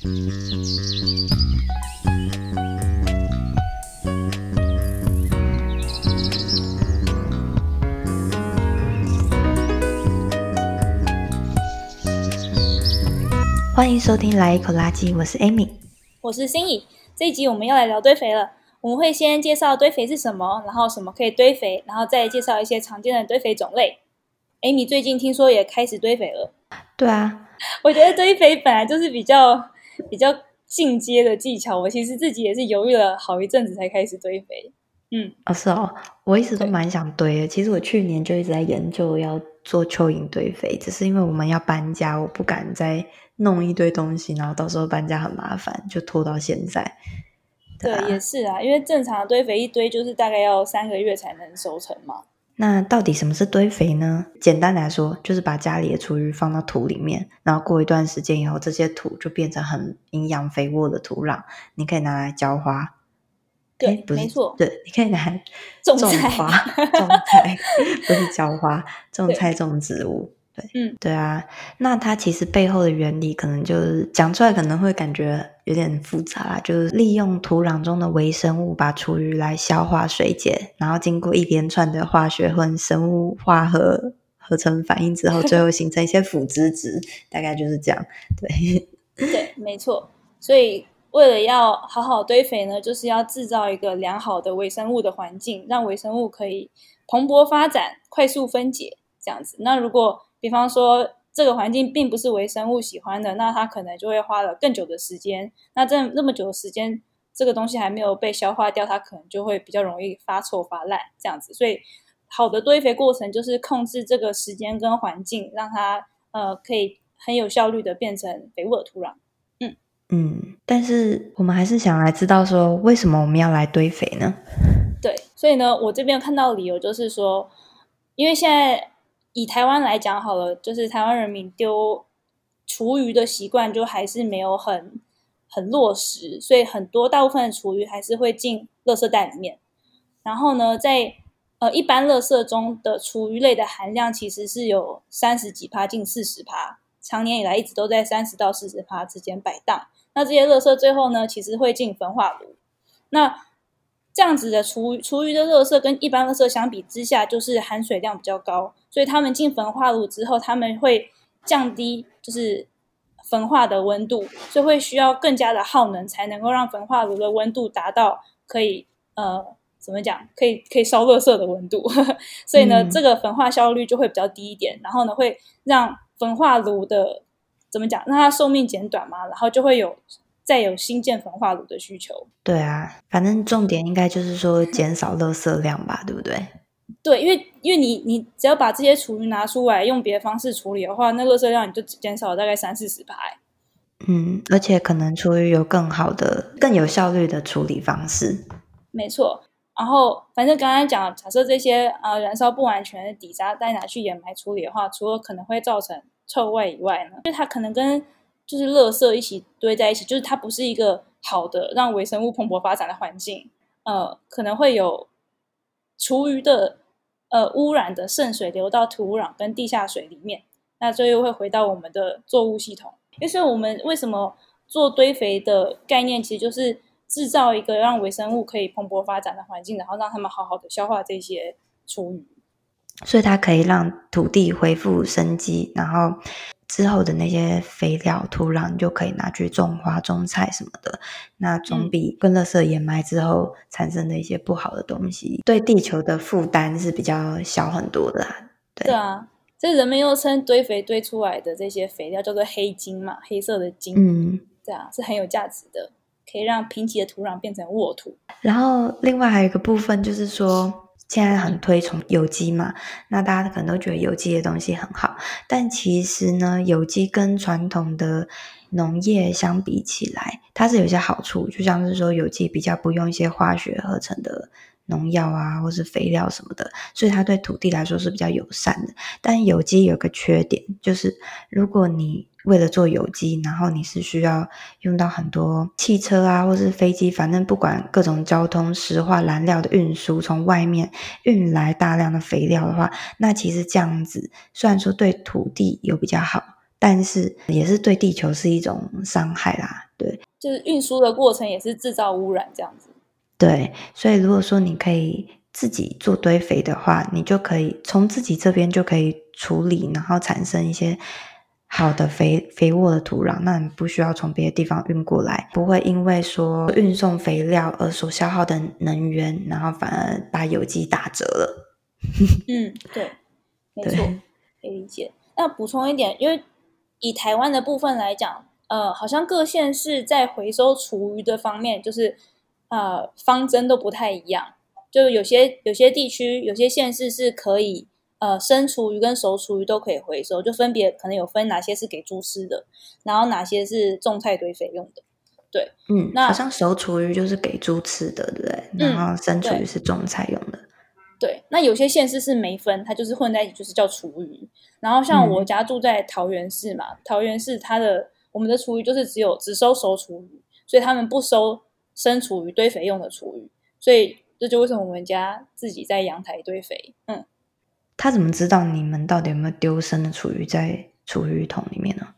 欢迎收听《来一口垃圾》，我是 Amy，我是心怡。这一集我们要来聊堆肥了。我们会先介绍堆肥是什么，然后什么可以堆肥，然后再介绍一些常见的堆肥种类。Amy 最近听说也开始堆肥了。对啊，我觉得堆肥本来就是比较比较进阶的技巧。我其实自己也是犹豫了好一阵子才开始堆肥。嗯，哦，是哦，我一直都蛮想堆的。其实我去年就一直在研究要做蚯蚓堆肥，只是因为我们要搬家，我不敢再弄一堆东西，然后到时候搬家很麻烦，就拖到现在。对，啊、对，也是啊，因为正常的堆肥一堆就是大概要三个月才能收成嘛。那到底什么是堆肥呢？简单来说，就是把家里的厨余放到土里面，然后过一段时间以后，这些土就变成很营养肥沃的土壤，你可以拿来浇花。对，不是，没错，对，你可以拿来种花、种菜，不是浇花，种菜、种植物。对，嗯，对啊，那它其实背后的原理可能就是讲出来可能会感觉有点复杂啦，就是利用土壤中的微生物把厨余来消化水解，然后经过一连串的化学或生物化合合成反应之后，最后形成一些腐殖质，大概就是这样。对，对，没错。所以为了要好好堆肥呢，就是要制造一个良好的微生物的环境，让微生物可以蓬勃发展、快速分解，这样子。那如果比方说，这个环境并不是微生物喜欢的，那它可能就会花了更久的时间。那这那么久的时间，这个东西还没有被消化掉，它可能就会比较容易发臭发烂这样子。所以，好的堆肥过程就是控制这个时间跟环境，让它呃可以很有效率的变成肥沃的土壤。嗯嗯，但是我们还是想来知道说，为什么我们要来堆肥呢？对，所以呢，我这边看到的理由就是说，因为现在。以台湾来讲好了，就是台湾人民丢厨余的习惯就还是没有很很落实，所以很多大部分的厨余还是会进垃圾袋里面。然后呢，在呃一般垃圾中的厨余类的含量其实是有三十几趴，近四十趴，长年以来一直都在三十到四十趴之间摆荡。那这些垃圾最后呢，其实会进焚化炉。那这样子的厨厨余的垃圾跟一般垃圾相比之下，就是含水量比较高，所以他们进焚化炉之后，他们会降低就是焚化的温度，所以会需要更加的耗能，才能够让焚化炉的温度达到可以呃怎么讲，可以可以烧垃圾的温度。所以呢，嗯、这个焚化效率就会比较低一点，然后呢，会让焚化炉的怎么讲，让它寿命减短嘛，然后就会有。再有新建焚化炉的需求，对啊，反正重点应该就是说减少垃圾量吧，对不对？对，因为因为你你只要把这些厨余拿出来用别的方式处理的话，那垃圾量你就减少了大概三四十排。嗯，而且可能厨余有更好的、更有效率的处理方式。没错，然后反正刚刚讲，假设这些啊、呃、燃烧不完全的底渣再拿去掩埋处理的话，除了可能会造成臭味以外呢，因为它可能跟就是垃圾一起堆在一起，就是它不是一个好的让微生物蓬勃发展的环境，呃，可能会有厨余的呃污染的渗水流到土壤跟地下水里面，那最后会回到我们的作物系统。因为我们为什么做堆肥的概念，其实就是制造一个让微生物可以蓬勃发展的环境，然后让他们好好的消化这些厨余，所以它可以让土地恢复生机，然后。之后的那些肥料、土壤，你就可以拿去种花、种菜什么的。那总比跟垃圾掩埋之后产生的一些不好的东西，嗯、对地球的负担是比较小很多的、啊。对，对啊，这人们又称堆肥堆出来的这些肥料叫做黑金嘛，黑色的金。嗯，对啊，是很有价值的，可以让贫瘠的土壤变成沃土。然后另外还有一个部分就是说。现在很推崇有机嘛，那大家可能都觉得有机的东西很好，但其实呢，有机跟传统的农业相比起来，它是有些好处，就像是说有机比较不用一些化学合成的农药啊，或是肥料什么的，所以它对土地来说是比较友善的。但有机有个缺点，就是如果你为了做有机，然后你是需要用到很多汽车啊，或是飞机，反正不管各种交通、石化燃料的运输，从外面运来大量的肥料的话，那其实这样子虽然说对土地有比较好，但是也是对地球是一种伤害啦。对就是运输的过程也是制造污染这样子。对，所以如果说你可以自己做堆肥的话，你就可以从自己这边就可以处理，然后产生一些好的肥肥沃的土壤，那你不需要从别的地方运过来，不会因为说运送肥料而所消耗的能源，然后反而把有机打折了。嗯，对，没错，可以理解。那补充一点，因为以台湾的部分来讲。呃，好像各县市在回收厨余的方面，就是呃方针都不太一样。就有些有些地区，有些县市是可以呃生厨余跟熟厨余都可以回收，就分别可能有分哪些是给猪吃的，然后哪些是种菜堆肥用的。对，嗯，那好像熟厨余就是给猪吃的，对不对？然后生厨余是种菜用的。嗯，对。对，那有些县市是没分，它就是混在一起，就是叫厨余。然后像我家住在桃园市嘛，嗯，桃园市它的。我们的厨余就是只有只收熟厨余，所以他们不收生厨余堆肥用的厨余，所以这就为什么我们家自己在阳台堆肥。嗯，他怎么知道你们到底有没有丢生的厨余在厨余桶里面呢？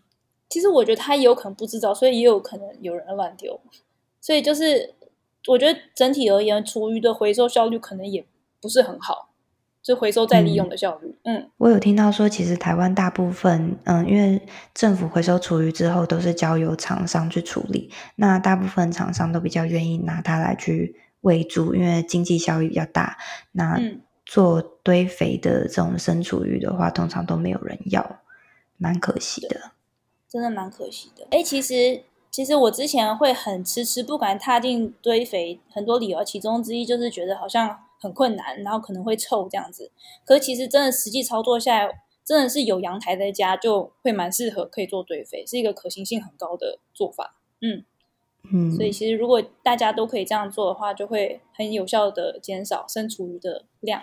其实我觉得他也有可能不知道，所以也有可能有人乱丢。所以就是我觉得整体而言，厨余的回收效率可能也不是很好。就回收再利用的效率，嗯，嗯，我有听到说，其实台湾大部分，嗯，因为政府回收厨余之后都是交由厂商去处理，那大部分厂商都比较愿意拿它来去喂猪，因为经济效益比较大。那做堆肥的这种生厨余的话，通常都没有人要，蛮可惜的，真的蛮可惜的。哎，其实其实我之前会很迟迟不敢踏进堆肥，很多理由，其中之一就是觉得好像。很困难，然后可能会臭这样子。可是其实真的实际操作下来，真的是有阳台在家就会蛮适合可以做堆肥，是一个可行性很高的做法。嗯嗯，所以其实如果大家都可以这样做的话，就会很有效的减少生厨余的量。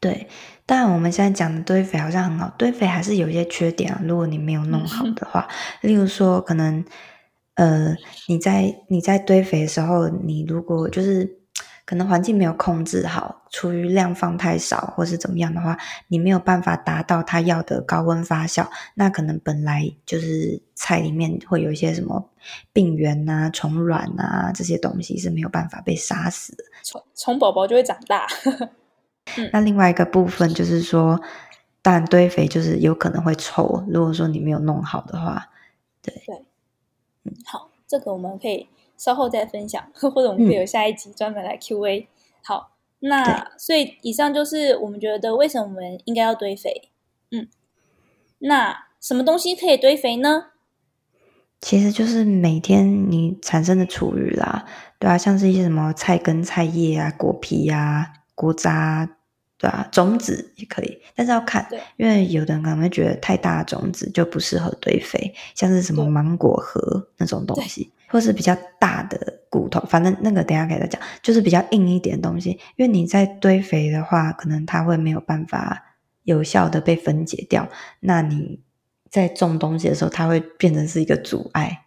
对，当然我们现在讲的堆肥好像很好，堆肥还是有一些缺点啊。如果你没有弄好的话，嗯、例如说可能呃你在你在堆肥的时候，你如果就是。可能环境没有控制好，厨余量放太少，或是怎么样的话，你没有办法达到他要的高温发酵，那可能本来就是菜里面会有一些什么病原啊、虫卵啊这些东西是没有办法被杀死的，虫虫宝宝就会长大。那另外一个部分就是说，当然堆肥就是有可能会臭，如果说你没有弄好的话，对对，嗯，好，这个我们可以。稍后再分享，或者我们会有下一集专门来 Q&A。嗯、好，那所以以上就是我们觉得为什么我们应该要堆肥。嗯，那什么东西可以堆肥呢？其实就是每天你产生的厨余啦，对啊，像是一些什么菜根、菜叶啊、果皮啊、果渣。对啊，种子也可以，但是要看，因为有的人可能会觉得太大的种子就不适合堆肥，像是什么芒果核那种东西，或是比较大的骨头，反正那个等一下给大家讲，就是比较硬一点的东西，因为你在堆肥的话，可能它会没有办法有效的被分解掉，那你在种东西的时候，它会变成是一个阻碍。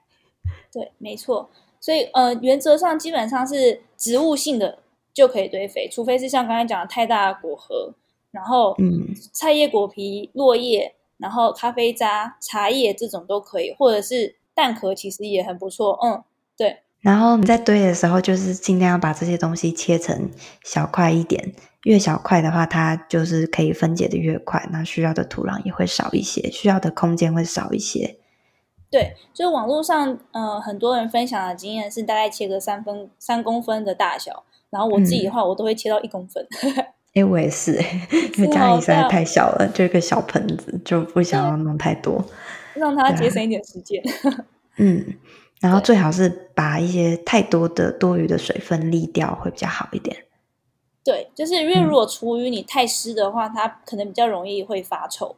对，没错，所以呃，原则上基本上是植物性的。就可以堆肥，除非是像刚才讲的太大的果核，然后嗯，菜叶、果皮、落叶，然后咖啡渣、茶叶这种都可以，或者是蛋壳，其实也很不错。嗯，对。然后你在堆的时候，就是尽量要把这些东西切成小块一点，越小块的话，它就是可以分解的越快，那需要的土壤也会少一些，需要的空间会少一些。对，就是网络上呃很多人分享的经验是，大概切个三分三公分的大小。然后我自己的话，我都会切到一公分。哎、嗯欸，我也是，因为家里实在太小了，就一个小盆子，就不想要弄太多，让它节省一点时间。嗯，然后最好是把一些太多的多余的水分沥掉，会比较好一点。对，就是因为如果厨余你太湿的话，嗯、它可能比较容易会发臭。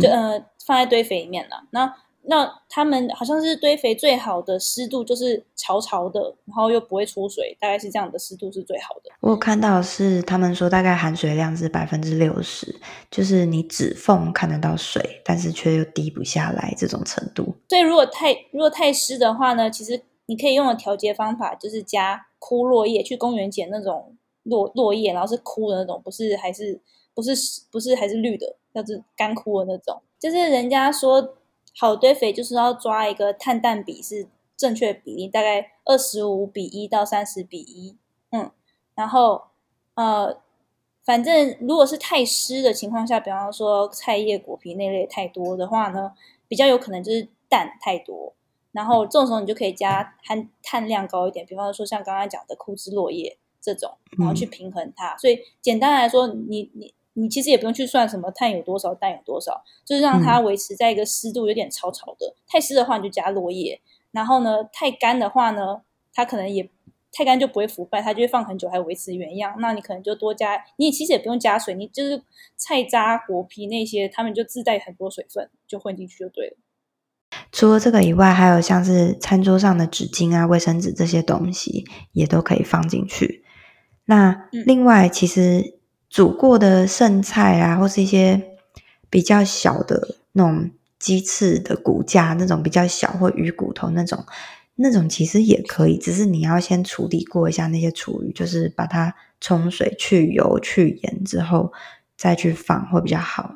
就呃，放在堆肥里面了，那。那他们好像是堆肥最好的湿度就是潮潮的，然后又不会出水，大概是这样的湿度是最好的。我有看到是他们说大概含水量是百分之六十，就是你指缝看得到水，但是却又滴不下来这种程度。所以如果太如果太湿的话呢，其实你可以用的调节方法就是加枯落叶，去公园捡那种落落叶，然后是枯的那种，不是还是不是不是还是绿的，要是干枯的那种，就是人家说。好堆肥就是要抓一个碳氮比是正确比例，大概二十五比一到三十比一，嗯，然后呃，反正如果是太湿的情况下，比方说菜叶、果皮那类太多的话呢，比较有可能就是氮太多，然后这种时候你就可以加含碳量高一点，比方说像刚刚讲的枯枝落叶这种，然后去平衡它。所以简单来说，你你。你其实也不用去算什么碳有多少，氮有多少，就是让它维持在一个湿度有点潮潮的。嗯、太湿的话，你就加落叶；然后呢，太干的话呢，它可能也太干就不会腐败，它就会放很久还维持原样。那你可能就多加，你其实也不用加水，你就是菜渣、果皮那些，它们就自带很多水分，就混进去就对了。除了这个以外，还有像是餐桌上的纸巾啊、卫生纸这些东西，也都可以放进去。那另外，其实。煮过的剩菜啊，或是一些比较小的那种鸡翅的骨架，那种比较小或鱼骨头那种，那种其实也可以，只是你要先处理过一下那些厨余，就是把它冲水、去油、去盐之后再去放会比较好。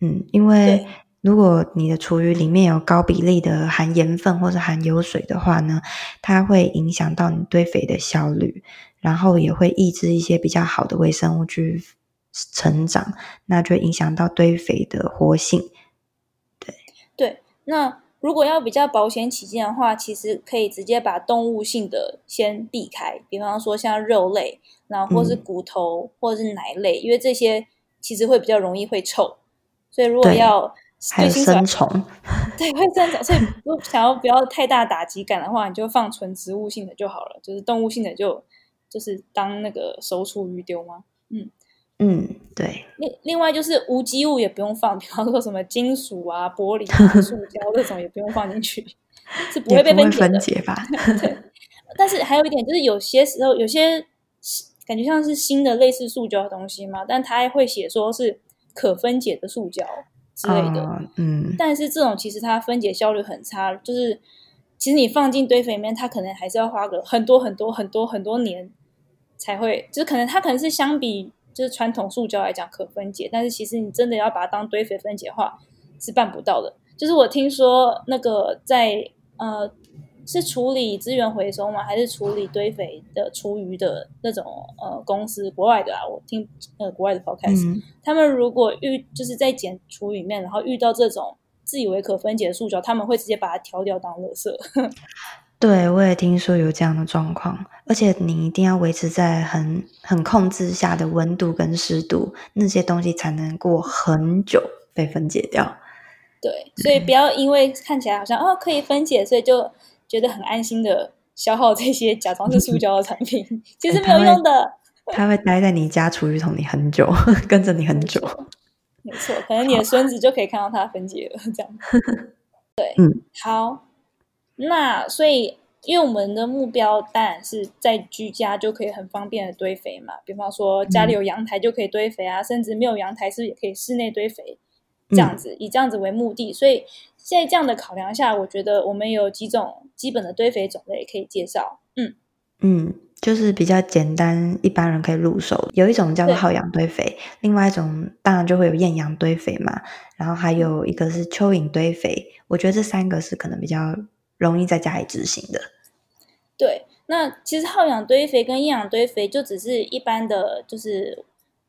嗯，因为如果你的厨余里面有高比例的含盐分或者含油水的话呢，它会影响到你堆肥的效率。然后也会抑制一些比较好的微生物去成长，那就影响到堆肥的活性。对对，那如果要比较保险起见的话，其实可以直接把动物性的先避开，比方说像肉类，然后或是骨头、嗯、或者是奶类，因为这些其实会比较容易会臭。所以如果要还有生虫，对，会生虫。所以如果想要不要太大打击感的话，你就放纯植物性的就好了，就是动物性的就。就是当那个熟厨鱼丢吗？嗯嗯，对。另另外就是无机物也不用放，比方说什么金属啊、玻璃啊、塑胶这种也不用放进去，是不会被分解的。分解吧？对。但是还有一点就是，有些时候有些感觉像是新的类似塑胶的东西嘛，但它还会写说是可分解的塑胶之类的。嗯。嗯，但是这种其实它分解效率很差，就是其实你放进堆肥里面，它可能还是要花个很多很多很多很多年。才会，就是可能它可能是相比就是传统塑胶来讲可分解，但是其实你真的要把它当堆肥分解的话是办不到的。就是我听说那个在呃是处理资源回收吗？还是处理堆肥的厨余的那种呃公司，国外的啊，我听呃国外的 podcast，嗯，他们如果遇就是在捡厨余里面，然后遇到这种自以为可分解的塑胶，他们会直接把它挑掉当垃圾。对，我也听说有这样的状况，而且你一定要维持在很很控制下的温度跟湿度，那些东西才能过很久被分解掉。对，所以不要因为看起来好像哦可以分解，所以就觉得很安心的消耗这些假装是塑胶的产品，其实没有用的。它会待在你家厨余桶里很久，跟着你很久。没错，可能你的孙子就可以看到它分解了，这样。对，嗯，好。那所以，因为我们的目标当然是在居家就可以很方便的堆肥嘛。比方说家里有阳台就可以堆肥啊，嗯、甚至没有阳台是不是也可以室内堆肥，这样子、嗯、以这样子为目的。所以在这样的考量下，我觉得我们有几种基本的堆肥种类可以介绍。嗯嗯，就是比较简单，一般人可以入手。有一种叫做耗氧堆肥，另外一种当然就会有厌氧堆肥嘛。然后还有一个是蚯蚓堆肥。我觉得这三个是可能比较。容易在家里执行的，对。那其实耗氧堆肥跟厌氧堆肥就只是一般的，就是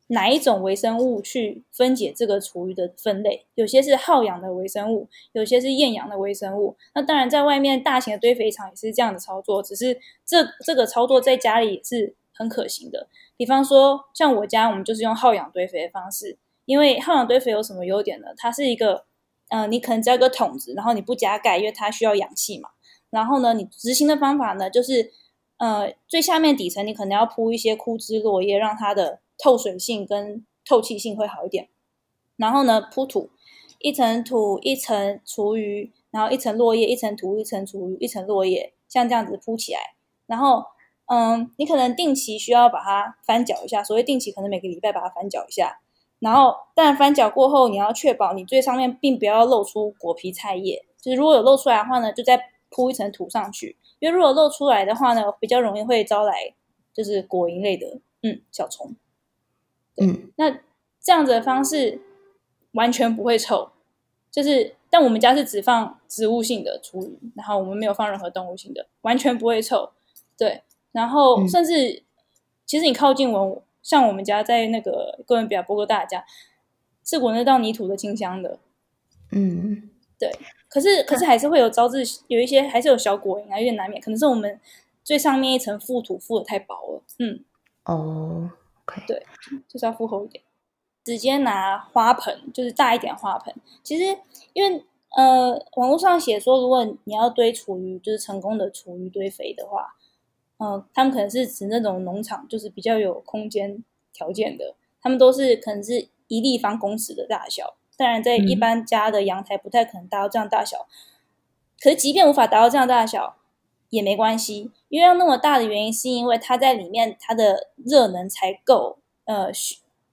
哪一种微生物去分解这个厨余的分类。有些是耗氧的微生物，有些是厌氧的微生物。那当然，在外面大型的堆肥厂也是这样的操作，只是这这个操作在家里也是很可行的。比方说，像我家，我们就是用耗氧堆肥的方式，因为耗氧堆肥有什么优点呢？它是一个。呃，你可能只要一个桶子，然后你不加盖，因为它需要氧气嘛。然后呢，你执行的方法呢，就是呃，最下面底层你可能要铺一些枯枝落叶，让它的透水性跟透气性会好一点。然后呢，铺土，一层土一层厨余，然后一层落叶，一层土一层厨余，一层落叶，像这样子铺起来。然后，嗯，你可能定期需要把它翻搅一下，所谓定期可能每个礼拜把它翻搅一下。然后，但翻搅过后，你要确保你最上面并不要露出果皮菜叶。就是如果有露出来的话呢，就再铺一层土上去。因为如果露出来的话呢，比较容易会招来就是果蝇类的嗯小虫。嗯，那这样子的方式完全不会臭，就是但我们家是只放植物性的厨余，然后我们没有放任何动物性的，完全不会臭。对，然后甚至、嗯、其实你靠近闻，像我们家在那个哥伦比亚波哥大家，是闻得到泥土的清香的。嗯，对。可是可是还是会有招致有一些还是有小果蝇啊，有点难免，可能是我们最上面一层覆土覆的太薄了。嗯，哦，OK，对，就是要复厚一点。直接拿花盆，就是大一点花盆。其实，因为呃，网络上写说，如果你要堆厨余，就是成功的厨余堆肥的话，嗯、呃，他们可能是指那种农场，就是比较有空间条件的，他们都是可能是一立方公尺的大小。当然，在一般家的阳台不太可能达到这样大小。嗯、可是，即便无法达到这样大小，也没关系，因为要那么大的原因，是因为它在里面它的热能才够，呃。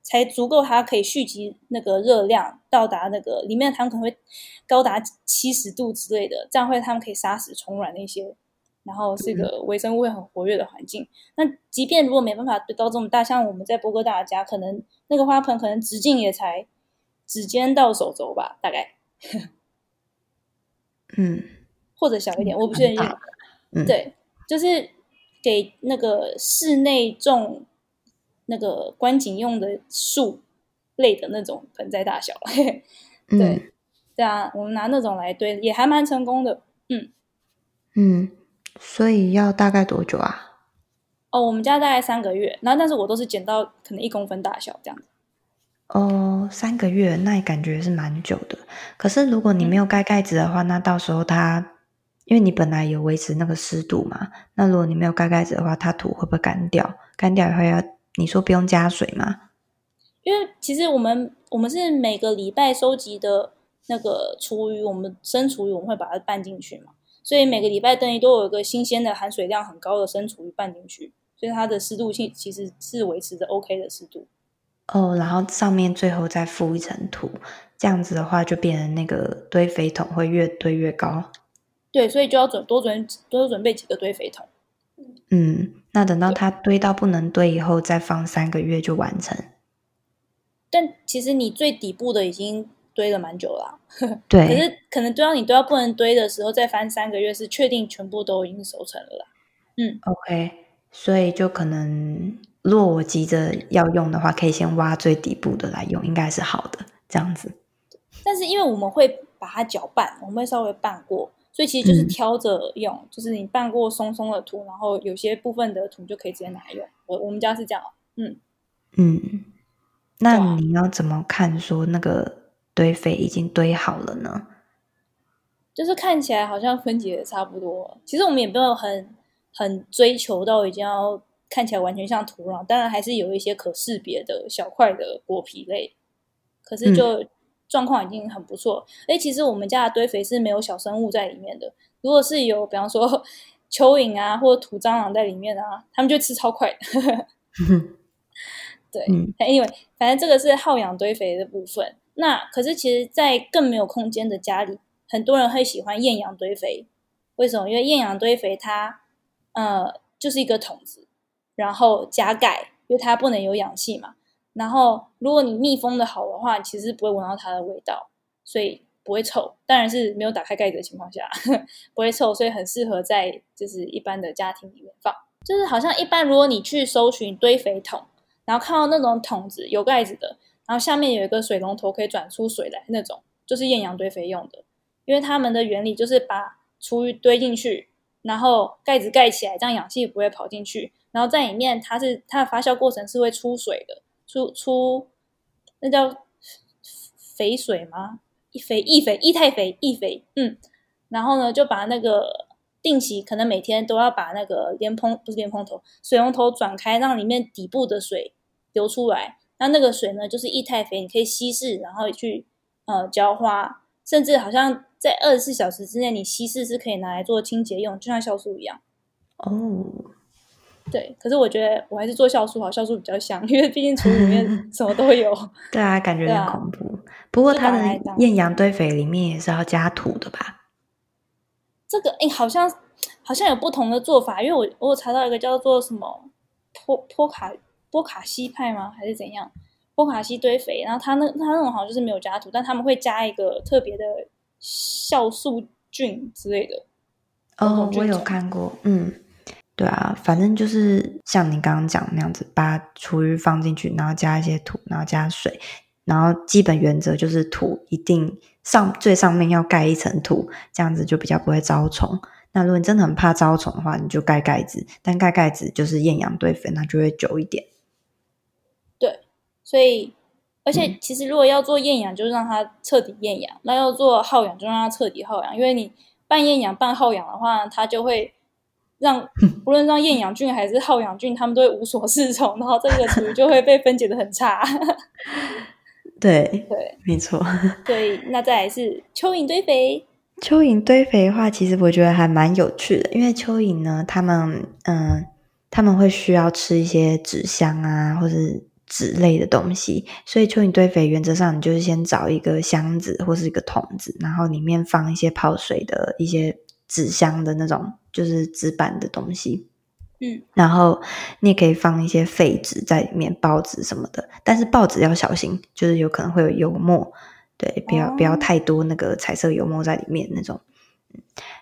才足够，它可以蓄积那个热量，到达那个里面，它们可能会高达七十度之类的，这样会它们可以杀死虫卵那些，然后是一个微生物会很活跃的环境。那即便如果没办法堆到这么大，像我们在波哥大家，可能那个花盆可能直径也才指尖到手肘吧，大概，嗯，或者小一点，我不确定。嗯，对，就是给那个室内种。那个观景用的树类的那种盆栽大小，对，嗯、对啊，我们拿那种来堆也还蛮成功的，嗯嗯，所以要大概多久啊？哦，我们家大概三个月，然后但是我都是剪到可能一公分大小这样子。哦，三个月，那也感觉是蛮久的。可是如果你没有盖盖子的话，嗯、那到时候它，因为你本来有维持那个湿度嘛，那如果你没有盖盖子的话，它土会不会干掉？干掉以后要。你说不用加水吗？因为其实我们我们是每个礼拜收集的那个厨余，我们生厨余我们会把它拌进去嘛，所以每个礼拜等于都有一个新鲜的含水量很高的生厨余拌进去，所以它的湿度性其实是维持着 OK 的湿度。哦，然后上面最后再覆一层土，这样子的话就变成那个堆肥桶会越堆越高。对，所以就要准多准多准备几个堆肥桶。嗯。那等到它堆到不能堆以后，再放三个月就完成。但其实你最底部的已经堆了蛮久了啊。对。可是可能堆到你堆到不能堆的时候，再翻三个月是确定全部都已经熟成了啦。嗯。OK，所以就可能，如果我急着要用的话，可以先挖最底部的来用，应该是好的这样子。但是因为我们会把它搅拌，我们会稍微拌过。所以其实就是挑着用，嗯、就是你拌过松松的土，然后有些部分的土就可以直接拿来用。我我们家是这样，嗯嗯。那你要怎么看说那个堆肥已经堆好了呢？就是看起来好像分解的差不多，其实我们也没有很很追求到已经要看起来完全像土壤，当然还是有一些可识别的小块的果皮类，可是就。嗯状况已经很不错。哎，其实我们家的堆肥是没有小生物在里面的。如果是有，比方说 蚯蚓啊，或者土蟑螂在里面啊，他们就吃超快。对，嗯，Anyway，反正这个是耗氧堆肥的部分。那可是其实，在更没有空间的家里，很多人会喜欢厌氧堆肥。为什么？因为厌氧堆肥它，呃，就是一个桶子，然后加盖，因为它不能有氧气嘛。然后，如果你密封的好的话，其实不会闻到它的味道，所以不会臭。当然是没有打开盖子的情况下 不会臭，所以很适合在就是一般的家庭里面放。就是好像一般，如果你去搜寻堆肥桶，然后看到那种桶子有盖子的，然后下面有一个水龙头可以转出水来那种，就是厌氧堆肥用的。因为它们的原理就是把厨余堆进去，然后盖子盖起来，这样氧气不会跑进去。然后在里面，它是它的发酵过程是会出水的。出出那叫肥水吗？一肥一肥一太肥一肥，嗯，然后呢，就把那个定期可能每天都要把那个莲蓬不是莲蓬头水龙头转开，让里面底部的水流出来。那那个水呢，就是液态肥，你可以稀释，然后去呃浇花，甚至好像在二十四小时之内，你稀释是可以拿来做清洁用，就像酵素一样。哦。对，可是我觉得我还是做酵素好，酵素比较香，因为毕竟厨里面 什么都有。对啊，感觉有点恐怖。啊、不过它的艳阳堆肥里面也是要加土的吧？这个诶，好像好像有不同的做法，因为我我有查到一个叫做什么波波卡波卡西派吗？还是怎样？波卡西堆肥，然后它那它那种好像就是没有加土，但他们会加一个特别的酵素菌之类的。哦，我有看过，嗯，对啊，反正就是像你刚刚讲那样子，把厨余放进去，然后加一些土，然后加水，然后基本原则就是土一定上最上面要盖一层土，这样子就比较不会招虫。那如果你真的很怕招虫的话，你就盖盖子，但盖盖子就是厌氧堆肥，那就会久一点。对，所以而且其实如果要做厌氧，就让它彻底厌氧；那要做耗氧，就让它彻底耗氧，因为你。半厌氧半耗氧的话，它就会让不论让厌氧菌还是耗氧菌，他们都会无所适从，然后这个厨余就会被分解的很差。对对，没错。对，那再来是蚯蚓堆肥。蚯蚓堆肥的话，其实我觉得还蛮有趣的，因为蚯蚓呢，它们嗯，他们会需要吃一些纸箱啊，或是。纸类的东西，所以蚯蚓堆肥原则上你就是先找一个箱子或是一个桶子，然后里面放一些泡水的一些纸箱的那种，就是纸板的东西。嗯，然后你也可以放一些废纸在里面，报纸什么的，但是报纸要小心，就是有可能会有油墨，对，不要不要太多那个彩色油墨在里面那种。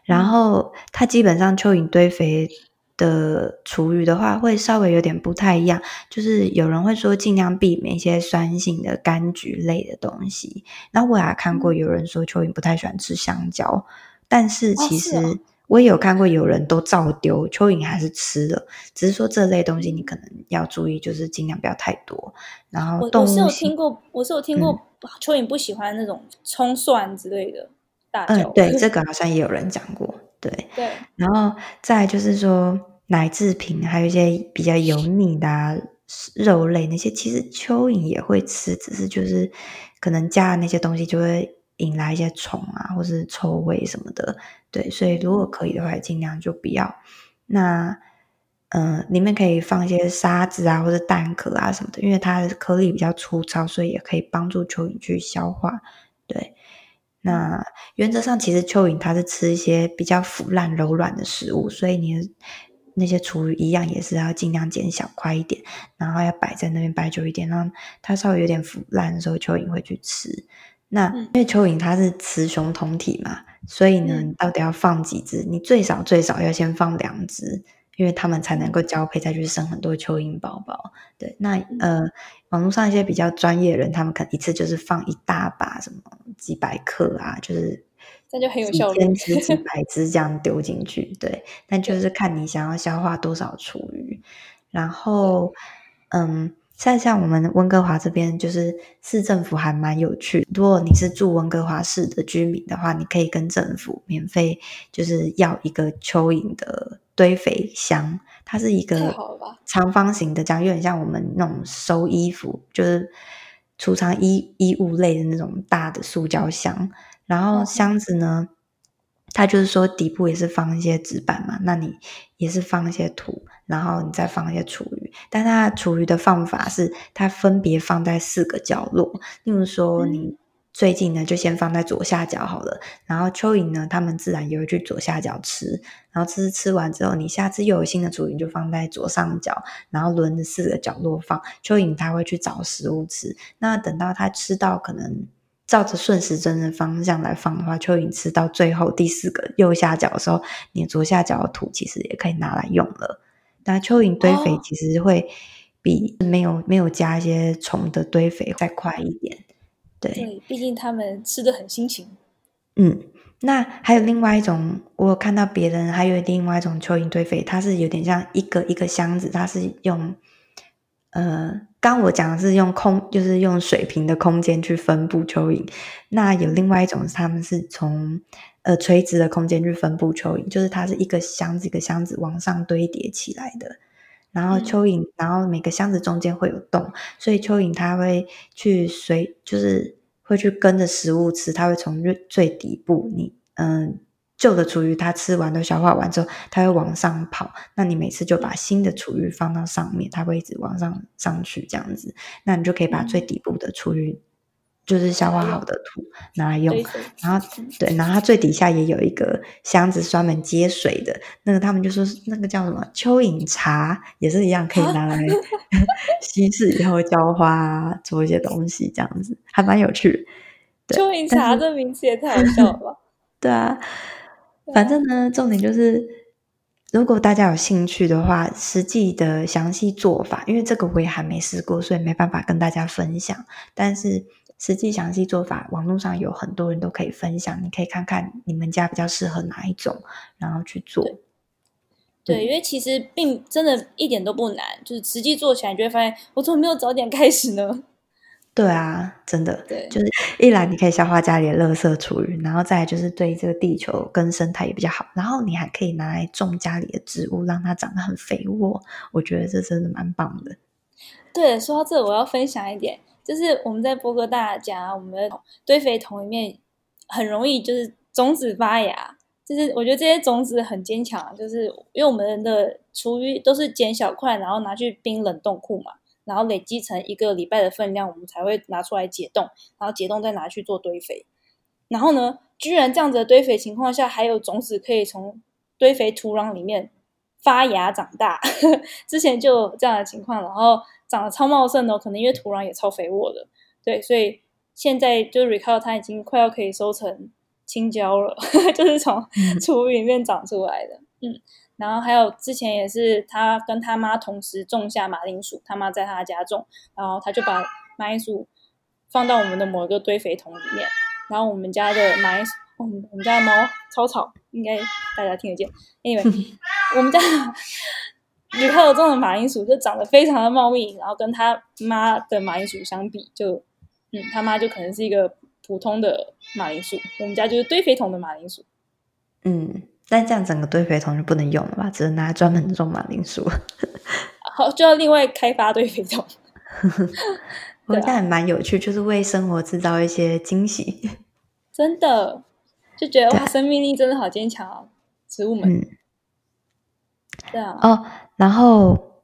然后它基本上蚯蚓堆肥。的厨余的话，会稍微有点不太一样，就是有人会说尽量避免一些酸性的柑橘类的东西。那我也看过有人说蚯蚓不太喜欢吃香蕉，但是其实我也有看过有人都照丢，蚯蚓还是吃了，只是说这类东西你可能要注意，就是尽量不要太多。然后动物，我是有听过，我是有听过蚯蚓不喜欢那种葱蒜之类的大嗯，对，这个好像也有人讲过。对，对，然后再就是说奶制品，还有一些比较油腻的、啊、肉类那些，其实蚯蚓也会吃，只是就是可能加的那些东西就会引来一些虫啊，或是臭味什么的。对，所以如果可以的话，尽量就不要。那嗯、里面可以放一些沙子啊，或者蛋壳啊什么的，因为它的颗粒比较粗糙，所以也可以帮助蚯蚓去消化。对。那原则上，其实蚯蚓它是吃一些比较腐烂、柔软的食物，所以你那些厨余一样也是要尽量剪小块一点，然后要摆在那边摆久一点，让它稍微有点腐烂的时候，蚯蚓会去吃。那因为蚯蚓它是雌雄同体嘛，所以呢，你到底要放几只？你最少最少要先放两只。因为它们才能够交配，再去生很多蚯蚓宝宝。对，那呃，网络上一些比较专业的人，他们可能一次就是放一大把，什么几百克啊，就是那就很有效率，几千只、几 百只这样丢进去。对，但就是看你想要消化多少厨余。然后，嗯，像像我们温哥华这边，就是市政府还蛮有趣。如果你是住温哥华市的居民的话，你可以跟政府免费，就是要一个蚯蚓的。堆肥箱，它是一个长方形的，这样有点像我们那种收衣服，就是储藏衣衣物类的那种大的塑胶箱。然后箱子呢，它就是说底部也是放一些纸板嘛，那你也是放一些土，然后你再放一些厨余。但它厨余的放法是，它分别放在四个角落，例如说你。嗯最近呢，就先放在左下角好了。然后蚯蚓呢，它们自然也会去左下角吃。然后吃吃完之后，你下次又有新的厨余，就放在左上角，然后轮着四个角落放。蚯蚓它会去找食物吃。那等到它吃到可能照着顺时针的方向来放的话，蚯蚓吃到最后第四个右下角的时候，你左下角的土其实也可以拿来用了。那蚯蚓堆肥其实会比没有没有加一些虫的堆肥再快一点。对，毕竟他们吃的很辛勤。嗯，那还有另外一种，我有看到别人还有另外一种蚯蚓堆肥，它是有点像一个一个箱子，它是用呃，刚我讲的是用空，就是用水平的空间去分布蚯蚓。那有另外一种，他们是从呃垂直的空间去分布蚯蚓，就是它是一个箱子一个箱子往上堆叠起来的。然后蚯蚓，然后每个箱子中间会有洞，所以蚯蚓它会去随，就是会去跟着食物吃，它会从最最底部，你嗯旧的厨余它吃完都消化完之后，它会往上跑，那你每次就把新的厨余放到上面，它会一直往上上去这样子，那你就可以把最底部的厨余。就是消化好的土拿来用，然后对，然后它最底下也有一个箱子专门接水的，那个他们就说那个叫什么蚯蚓茶，也是一样可以拿来 稀释以后浇花做一些东西，这样子还蛮有趣。蚯蚓茶这名字也太好笑了吧？对啊，反正呢，重点就是，如果大家有兴趣的话，实际的详细做法，因为这个我也还没试过，所以没办法跟大家分享。但是实际详细做法，网络上有很多人都可以分享，你可以看看你们家比较适合哪一种，然后去做。对，对，因为其实并真的一点都不难，就是实际做起来，你就会发现，我怎么没有早点开始呢？对啊，真的，对，就是一来你可以消化家里的垃圾厨余，然后再来就是对这个地球跟生态也比较好，然后你还可以拿来种家里的植物，让它长得很肥沃。我觉得这真的蛮棒的。对，说到这，我要分享一点，就是我们在波哥大家，我们的堆肥桶里面很容易就是种子发芽，就是我觉得这些种子很坚强，就是因为我们的厨余都是剪小块，然后拿去冰冷冻库嘛。然后累积成一个礼拜的分量，我们才会拿出来解冻，然后解冻再拿去做堆肥。然后呢，居然这样子的堆肥情况下，还有种子可以从堆肥土壤里面发芽长大。之前就有这样的情况，然后长得超茂盛的，可能因为土壤也超肥沃的。对，所以现在就 Ricardo 它已经快要可以收成青椒了，就是从厨余里面长出来的。嗯。然后还有之前也是他跟他妈同时种下马铃薯，他妈在他家种，然后他就把马铃薯放到我们的某一个堆肥桶里面，然后我们家的马铃薯，我们我们家的猫超吵，应该大家听得见。Anyway，我们家女朋友种的马铃薯就长得非常的茂密，然后跟他妈的马铃薯相比就，就嗯，他妈就可能是一个普通的马铃薯，我们家就是堆肥桶的马铃薯，嗯。但这样整个堆肥桶就不能用了吧？只能拿来专门种马铃薯。好，就要另外开发堆肥桶。我觉得还蛮有趣，就是为生活制造一些惊喜。真的，就觉得哇，生命力真的好坚强哦！植物们。嗯。对啊。哦，然后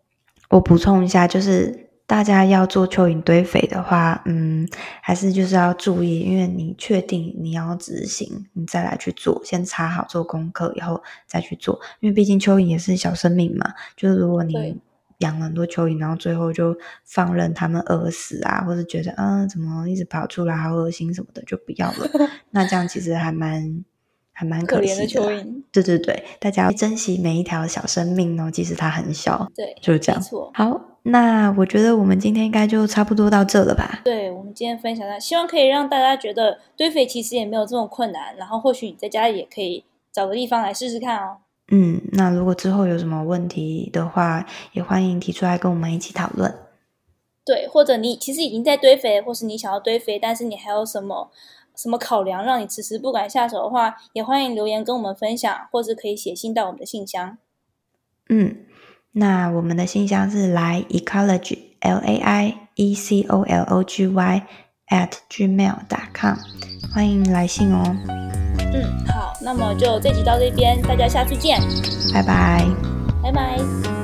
我补充一下，就是。大家要做蚯蚓堆肥的话，嗯，还是就是要注意，因为你确定你要执行，你再来去做，先查好做功课以后再去做，因为毕竟蚯蚓也是小生命嘛。就是如果你养了很多蚯蚓，然后最后就放任它们饿死啊，或者觉得嗯，怎么一直跑出来好恶心什么的，就不要了。那这样其实还蛮还蛮可惜的。可怜的蚯蚓。对对对，大家要珍惜每一条小生命哦，即使它很小。对，就是这样。没错。好。那我觉得我们今天应该就差不多到这了吧？对，我们今天分享的，希望可以让大家觉得堆肥其实也没有这么困难，然后或许你在家里也可以找个地方来试试看哦。嗯，那如果之后有什么问题的话，也欢迎提出来跟我们一起讨论。对，或者你其实已经在堆肥，或是你想要堆肥，但是你还有什么什么考量让你迟迟不敢下手的话，也欢迎留言跟我们分享，或是可以写信到我们的信箱。嗯。那我们的信箱是来 ecology l a i e c o l o g y at gmail dot com，欢迎来信哦。嗯，好，那么就这集到这边，大家下次见，拜拜，拜拜。